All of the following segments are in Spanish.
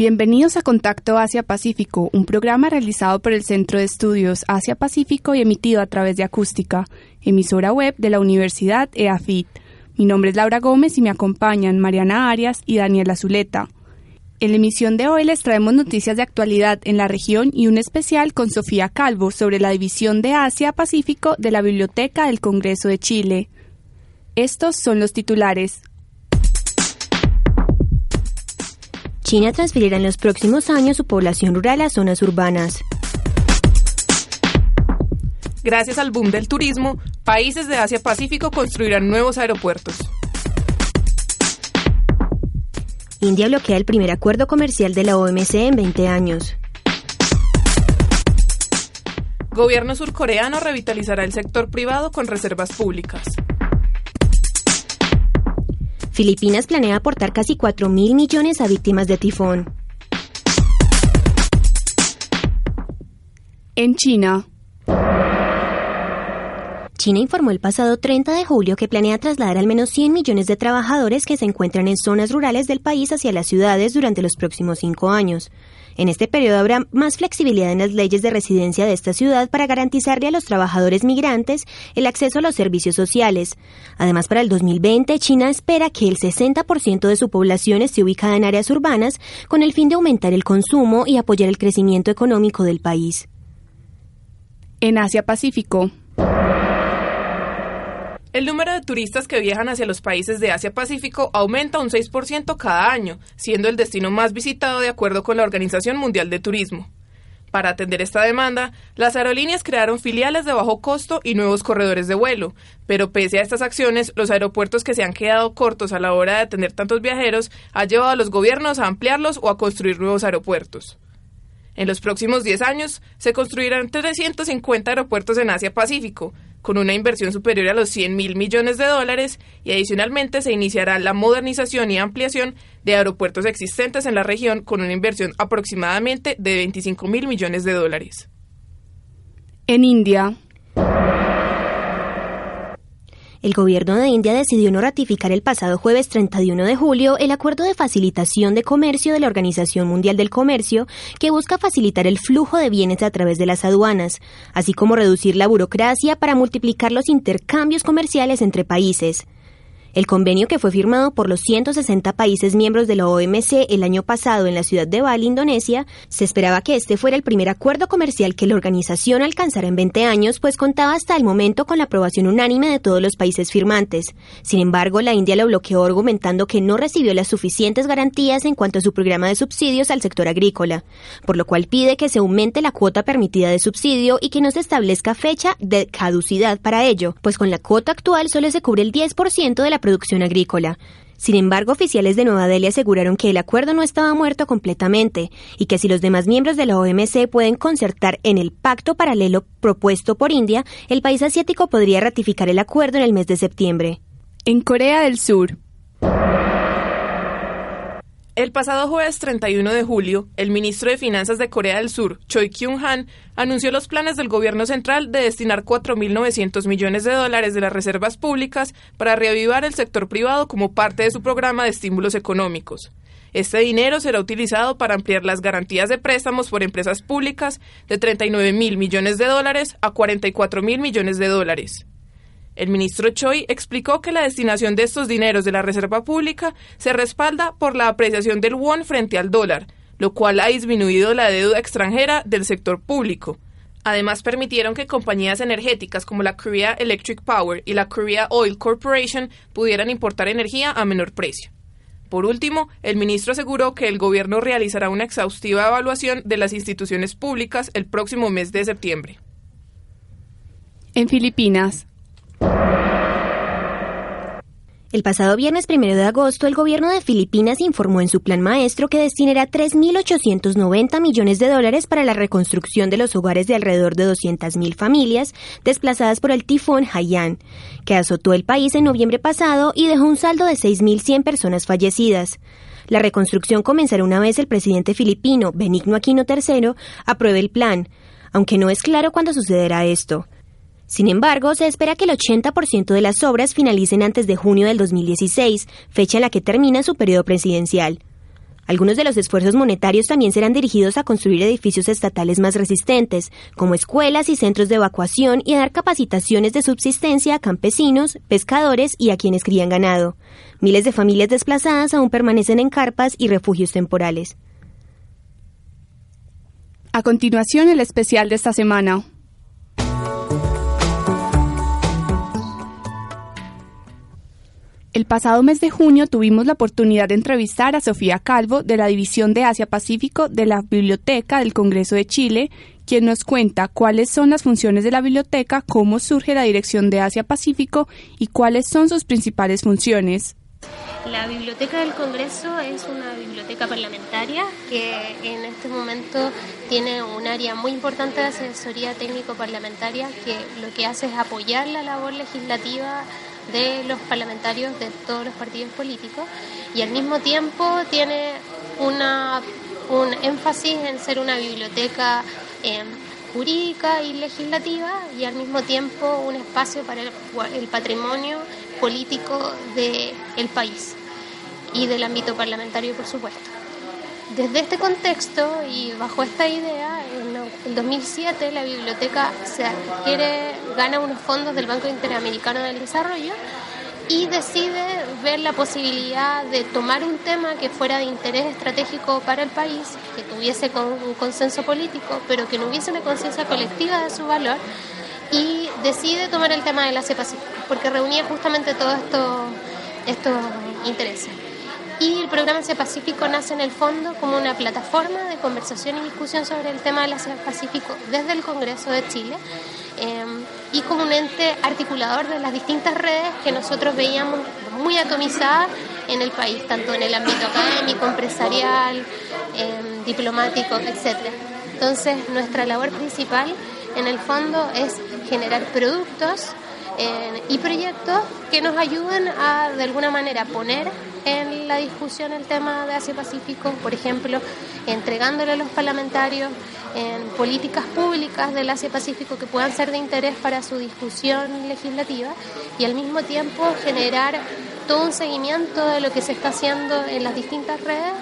Bienvenidos a Contacto Asia-Pacífico, un programa realizado por el Centro de Estudios Asia-Pacífico y emitido a través de Acústica, emisora web de la Universidad EAFIT. Mi nombre es Laura Gómez y me acompañan Mariana Arias y Daniela Zuleta. En la emisión de hoy les traemos noticias de actualidad en la región y un especial con Sofía Calvo sobre la división de Asia-Pacífico de la Biblioteca del Congreso de Chile. Estos son los titulares. China transferirá en los próximos años su población rural a zonas urbanas. Gracias al boom del turismo, países de Asia-Pacífico construirán nuevos aeropuertos. India bloquea el primer acuerdo comercial de la OMC en 20 años. Gobierno surcoreano revitalizará el sector privado con reservas públicas. Filipinas planea aportar casi 4 mil millones a víctimas de tifón. En China. China informó el pasado 30 de julio que planea trasladar al menos 100 millones de trabajadores que se encuentran en zonas rurales del país hacia las ciudades durante los próximos cinco años. En este periodo habrá más flexibilidad en las leyes de residencia de esta ciudad para garantizarle a los trabajadores migrantes el acceso a los servicios sociales. Además, para el 2020, China espera que el 60% de su población esté ubicada en áreas urbanas con el fin de aumentar el consumo y apoyar el crecimiento económico del país. En Asia-Pacífico, el número de turistas que viajan hacia los países de Asia-Pacífico aumenta un 6% cada año, siendo el destino más visitado de acuerdo con la Organización Mundial de Turismo. Para atender esta demanda, las aerolíneas crearon filiales de bajo costo y nuevos corredores de vuelo, pero pese a estas acciones, los aeropuertos que se han quedado cortos a la hora de atender tantos viajeros han llevado a los gobiernos a ampliarlos o a construir nuevos aeropuertos. En los próximos 10 años se construirán 350 aeropuertos en Asia-Pacífico, con una inversión superior a los 100 mil millones de dólares y adicionalmente se iniciará la modernización y ampliación de aeropuertos existentes en la región con una inversión aproximadamente de 25 mil millones de dólares. En India, el gobierno de India decidió no ratificar el pasado jueves 31 de julio el acuerdo de facilitación de comercio de la Organización Mundial del Comercio que busca facilitar el flujo de bienes a través de las aduanas, así como reducir la burocracia para multiplicar los intercambios comerciales entre países. El convenio que fue firmado por los 160 países miembros de la OMC el año pasado en la ciudad de Bali, Indonesia, se esperaba que este fuera el primer acuerdo comercial que la organización alcanzara en 20 años, pues contaba hasta el momento con la aprobación unánime de todos los países firmantes. Sin embargo, la India lo bloqueó argumentando que no recibió las suficientes garantías en cuanto a su programa de subsidios al sector agrícola, por lo cual pide que se aumente la cuota permitida de subsidio y que no se establezca fecha de caducidad para ello, pues con la cuota actual solo se cubre el 10% de la producción agrícola. Sin embargo, oficiales de Nueva Delhi aseguraron que el acuerdo no estaba muerto completamente y que si los demás miembros de la OMC pueden concertar en el pacto paralelo propuesto por India, el país asiático podría ratificar el acuerdo en el mes de septiembre. En Corea del Sur, el pasado jueves 31 de julio, el ministro de Finanzas de Corea del Sur, Choi Kyung-han, anunció los planes del gobierno central de destinar 4.900 millones de dólares de las reservas públicas para reavivar el sector privado como parte de su programa de estímulos económicos. Este dinero será utilizado para ampliar las garantías de préstamos por empresas públicas de 39 mil millones de dólares a 44 mil millones de dólares. El ministro Choi explicó que la destinación de estos dineros de la Reserva Pública se respalda por la apreciación del won frente al dólar, lo cual ha disminuido la deuda extranjera del sector público. Además, permitieron que compañías energéticas como la Korea Electric Power y la Korea Oil Corporation pudieran importar energía a menor precio. Por último, el ministro aseguró que el gobierno realizará una exhaustiva evaluación de las instituciones públicas el próximo mes de septiembre. En Filipinas, el pasado viernes 1 de agosto, el gobierno de Filipinas informó en su plan maestro que destinará 3.890 millones de dólares para la reconstrucción de los hogares de alrededor de 200.000 familias desplazadas por el tifón Haiyan, que azotó el país en noviembre pasado y dejó un saldo de 6.100 personas fallecidas. La reconstrucción comenzará una vez el presidente filipino, Benigno Aquino III, apruebe el plan, aunque no es claro cuándo sucederá esto. Sin embargo, se espera que el 80% de las obras finalicen antes de junio del 2016, fecha en la que termina su periodo presidencial. Algunos de los esfuerzos monetarios también serán dirigidos a construir edificios estatales más resistentes, como escuelas y centros de evacuación y a dar capacitaciones de subsistencia a campesinos, pescadores y a quienes crían ganado. Miles de familias desplazadas aún permanecen en carpas y refugios temporales. A continuación, el especial de esta semana. El pasado mes de junio tuvimos la oportunidad de entrevistar a Sofía Calvo de la División de Asia Pacífico de la Biblioteca del Congreso de Chile, quien nos cuenta cuáles son las funciones de la biblioteca, cómo surge la Dirección de Asia Pacífico y cuáles son sus principales funciones. La Biblioteca del Congreso es una biblioteca parlamentaria que en este momento tiene un área muy importante de asesoría técnico parlamentaria que lo que hace es apoyar la labor legislativa de los parlamentarios de todos los partidos políticos y al mismo tiempo tiene una, un énfasis en ser una biblioteca em, jurídica y legislativa y al mismo tiempo un espacio para el, patrimonio político del país y del ámbito parlamentario, por supuesto. Desde este contexto y bajo esta idea, en el 2007 la biblioteca se adquiere, gana unos fondos del Banco Interamericano del Desarrollo y decide ver la posibilidad de tomar un tema que fuera de interés estratégico para el país, que tuviese un consenso político, pero que no hubiese una conciencia colectiva de su valor, y decide tomar el tema del Asia Pacífico, porque reunía justamente todos estos intereses y el programa Asia Pacífico nace en el fondo como una plataforma de conversación y discusión sobre el tema del Asia Pacífico desde el Congreso de Chile em, y como un ente articulador de las distintas redes que nosotros veíamos muy atomizadas en el país, tanto en el ámbito académico, empresarial, em, diplomático, etc. Entonces, nuestra labor principal en el fondo es generar productos y proyectos que nos ayuden a, de alguna manera, poner en la discusión el tema de Asia-Pacífico, por ejemplo, entregándole a los parlamentarios en políticas públicas del Asia-Pacífico que puedan ser de interés para su discusión legislativa y al mismo tiempo generar todo un seguimiento de lo que se está haciendo en las distintas redes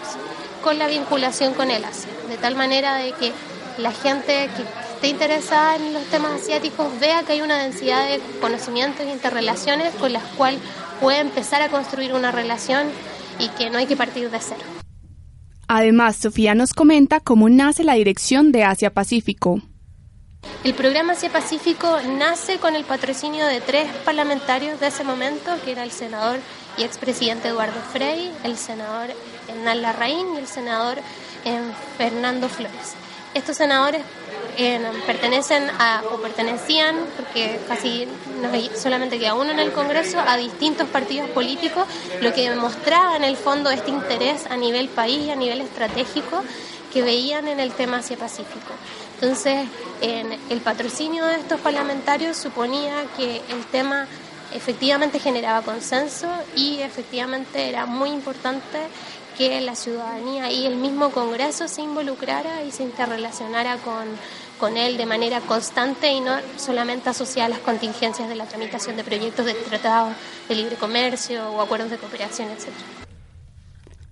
con la vinculación con el Asia, de tal manera de que la gente que esté interesada en los temas asiáticos vea que hay una densidad de conocimientos e interrelaciones con las cuales puede empezar a construir una relación y que no hay que partir de cero. Además, Sofía nos comenta cómo nace la Dirección de Asia Pacífico. El programa Asia Pacífico nace con el patrocinio de tres parlamentarios de ese momento, que era el senador y expresidente Eduardo Frei, el senador Hernán Larraín y el senador eh, Fernando Flores. Estos senadores pertenecen a, o pertenecían, porque casi solamente queda uno en el Congreso, a distintos partidos políticos, lo que demostraba en el fondo este interés a nivel país y a nivel estratégico que veían en el tema Asia-Pacífico. Entonces, en el patrocinio de estos parlamentarios suponía que el tema efectivamente generaba consenso y efectivamente era muy importante que la ciudadanía y el mismo Congreso se involucrara y se interrelacionara con, con él de manera constante y no solamente asociada a las contingencias de la tramitación de proyectos de tratados de libre comercio o acuerdos de cooperación, etc.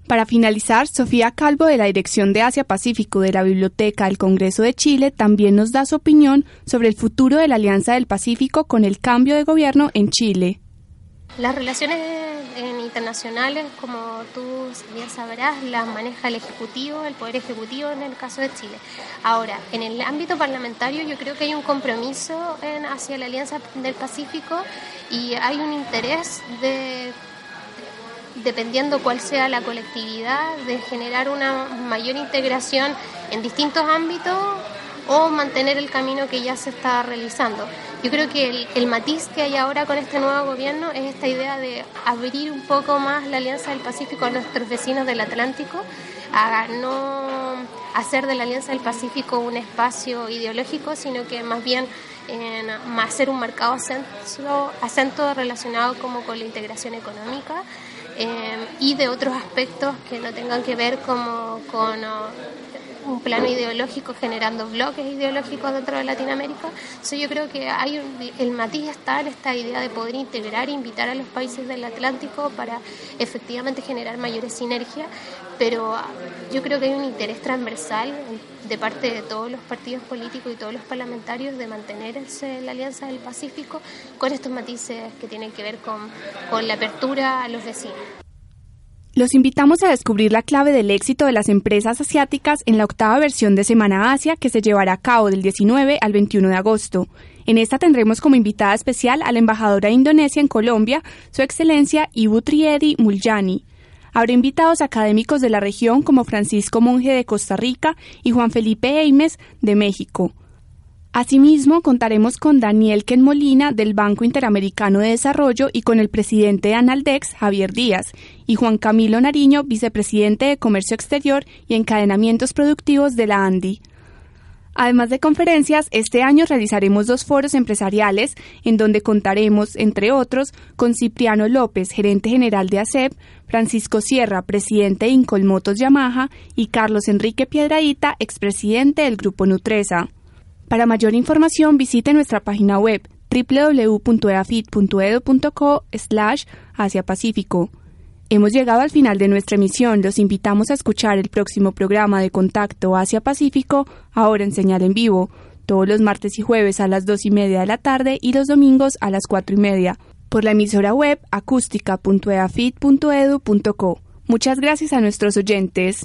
Para finalizar, Sofía Calvo de la Dirección de Asia Pacífico de la Biblioteca del Congreso de Chile también nos da su opinión sobre el futuro de la Alianza del Pacífico con el cambio de gobierno en Chile. Las relaciones internacionales, como tú bien sabrás, las maneja el Ejecutivo, el Poder Ejecutivo en el caso de Chile. Ahora, en el ámbito parlamentario yo creo que hay un compromiso en, hacia la Alianza del Pacífico y hay un interés de dependiendo cuál sea la colectividad, de generar una mayor integración en distintos ámbitos o mantener el camino que ya se está realizando. Yo creo que el, matiz que hay ahora con este nuevo gobierno es esta idea de abrir un poco más la Alianza del Pacífico a nuestros vecinos del Atlántico, a no hacer de la Alianza del Pacífico un espacio ideológico, sino que más bien en hacer un marcado acento, acento relacionado como con la integración económica eh, y de otros aspectos que no tengan que ver como con un plano ideológico generando bloques ideológicos dentro de Latinoamérica. Entonces yo creo que hay el matiz está en esta idea de poder integrar e invitar a los países del Atlántico para efectivamente generar mayores sinergias, pero yo creo que hay un interés transversal de parte de todos los partidos políticos y todos los parlamentarios de mantenerse la Alianza del Pacífico con estos matices que tienen que ver con, con la apertura a los vecinos. Los invitamos a descubrir la clave del éxito de las empresas asiáticas en la octava versión de Semana Asia que se llevará a cabo del 19 al 21 de agosto. En esta tendremos como invitada especial a la embajadora de Indonesia en Colombia, Su Excelencia Ibu Triedi Muljani. Habrá invitados académicos de la región como Francisco Monje de Costa Rica y Juan Felipe Eimes de México. Asimismo, contaremos con Daniel Ken Molina del Banco Interamericano de Desarrollo y con el presidente de Analdex, Javier Díaz, y Juan Camilo Nariño, vicepresidente de Comercio Exterior y Encadenamientos Productivos de la ANDI. Además de conferencias, este año realizaremos dos foros empresariales en donde contaremos, entre otros, con Cipriano López, gerente general de ASEP, Francisco Sierra, presidente de Incolmotos Yamaha, y Carlos Enrique Piedradita, expresidente del Grupo Nutresa. Para mayor información visite nuestra página web www.eafit.edu.co slash Asia Pacífico. Hemos llegado al final de nuestra emisión. Los invitamos a escuchar el próximo programa de Contacto Asia Pacífico, ahora en señal en vivo, todos los martes y jueves a las dos y media de la tarde y los domingos a las cuatro y media, por la emisora web acústica.eafit.edu.co. Muchas gracias a nuestros oyentes.